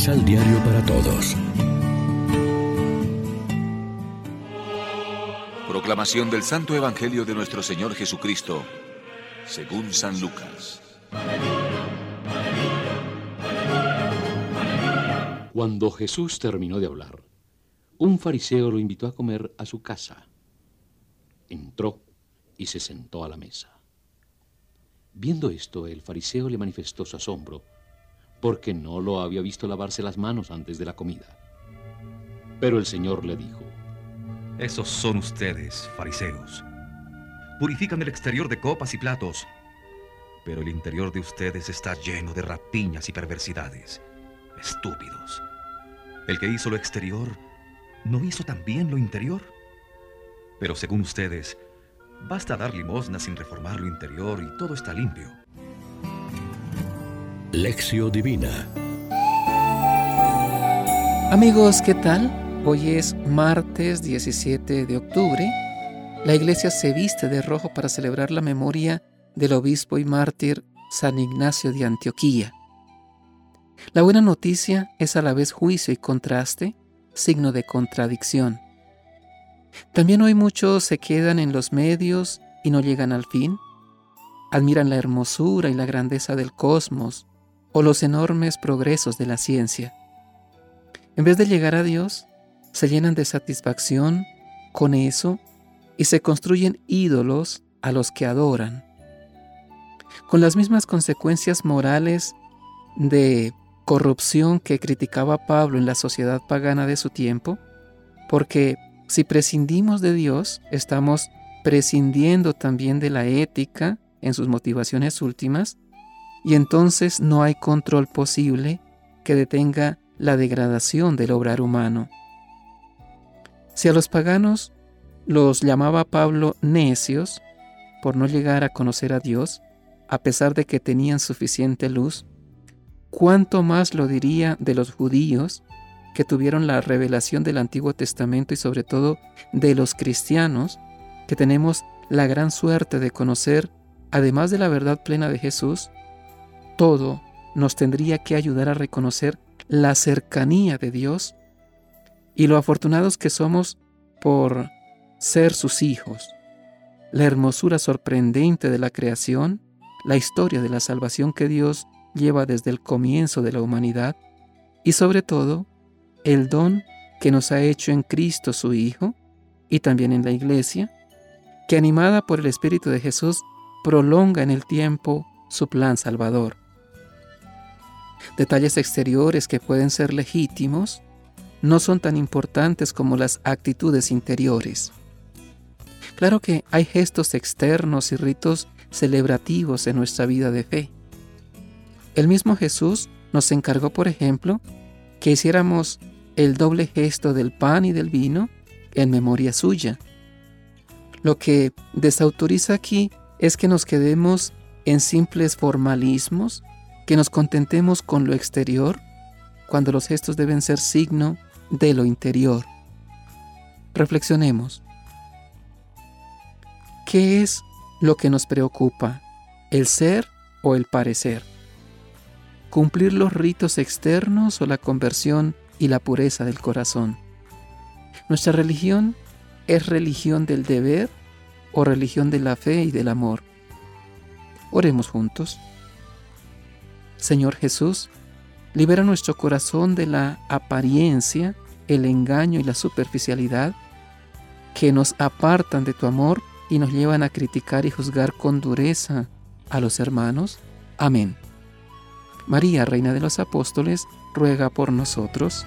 Misal Diario para Todos. Proclamación del Santo Evangelio de nuestro Señor Jesucristo, según San Lucas. Cuando Jesús terminó de hablar, un fariseo lo invitó a comer a su casa. Entró y se sentó a la mesa. Viendo esto, el fariseo le manifestó su asombro, porque no lo había visto lavarse las manos antes de la comida. Pero el Señor le dijo, Esos son ustedes, fariseos. Purifican el exterior de copas y platos, pero el interior de ustedes está lleno de rapiñas y perversidades. Estúpidos. El que hizo lo exterior, ¿no hizo también lo interior? Pero según ustedes, basta dar limosna sin reformar lo interior y todo está limpio. Lección Divina Amigos, ¿qué tal? Hoy es martes 17 de octubre. La iglesia se viste de rojo para celebrar la memoria del obispo y mártir San Ignacio de Antioquía. La buena noticia es a la vez juicio y contraste, signo de contradicción. También hoy muchos se quedan en los medios y no llegan al fin. Admiran la hermosura y la grandeza del cosmos o los enormes progresos de la ciencia. En vez de llegar a Dios, se llenan de satisfacción con eso y se construyen ídolos a los que adoran. Con las mismas consecuencias morales de corrupción que criticaba Pablo en la sociedad pagana de su tiempo, porque si prescindimos de Dios, estamos prescindiendo también de la ética en sus motivaciones últimas, y entonces no hay control posible que detenga la degradación del obrar humano. Si a los paganos los llamaba Pablo necios por no llegar a conocer a Dios, a pesar de que tenían suficiente luz, ¿cuánto más lo diría de los judíos que tuvieron la revelación del Antiguo Testamento y sobre todo de los cristianos que tenemos la gran suerte de conocer, además de la verdad plena de Jesús, todo nos tendría que ayudar a reconocer la cercanía de Dios y lo afortunados que somos por ser sus hijos, la hermosura sorprendente de la creación, la historia de la salvación que Dios lleva desde el comienzo de la humanidad y sobre todo el don que nos ha hecho en Cristo su Hijo y también en la Iglesia, que animada por el Espíritu de Jesús prolonga en el tiempo su plan salvador. Detalles exteriores que pueden ser legítimos no son tan importantes como las actitudes interiores. Claro que hay gestos externos y ritos celebrativos en nuestra vida de fe. El mismo Jesús nos encargó, por ejemplo, que hiciéramos el doble gesto del pan y del vino en memoria suya. Lo que desautoriza aquí es que nos quedemos en simples formalismos, que nos contentemos con lo exterior, cuando los gestos deben ser signo de lo interior. Reflexionemos. ¿Qué es lo que nos preocupa? ¿El ser o el parecer? ¿Cumplir los ritos externos o la conversión y la pureza del corazón. Nuestra religión es religión del deber o religión de la fe y del amor. Oremos juntos. Señor Jesús, libera nuestro corazón de la apariencia, el engaño y la superficialidad que nos apartan de tu amor y nos llevan a criticar y juzgar con dureza a los hermanos. Amén. María, Reina de los Apóstoles, ruega por nosotros.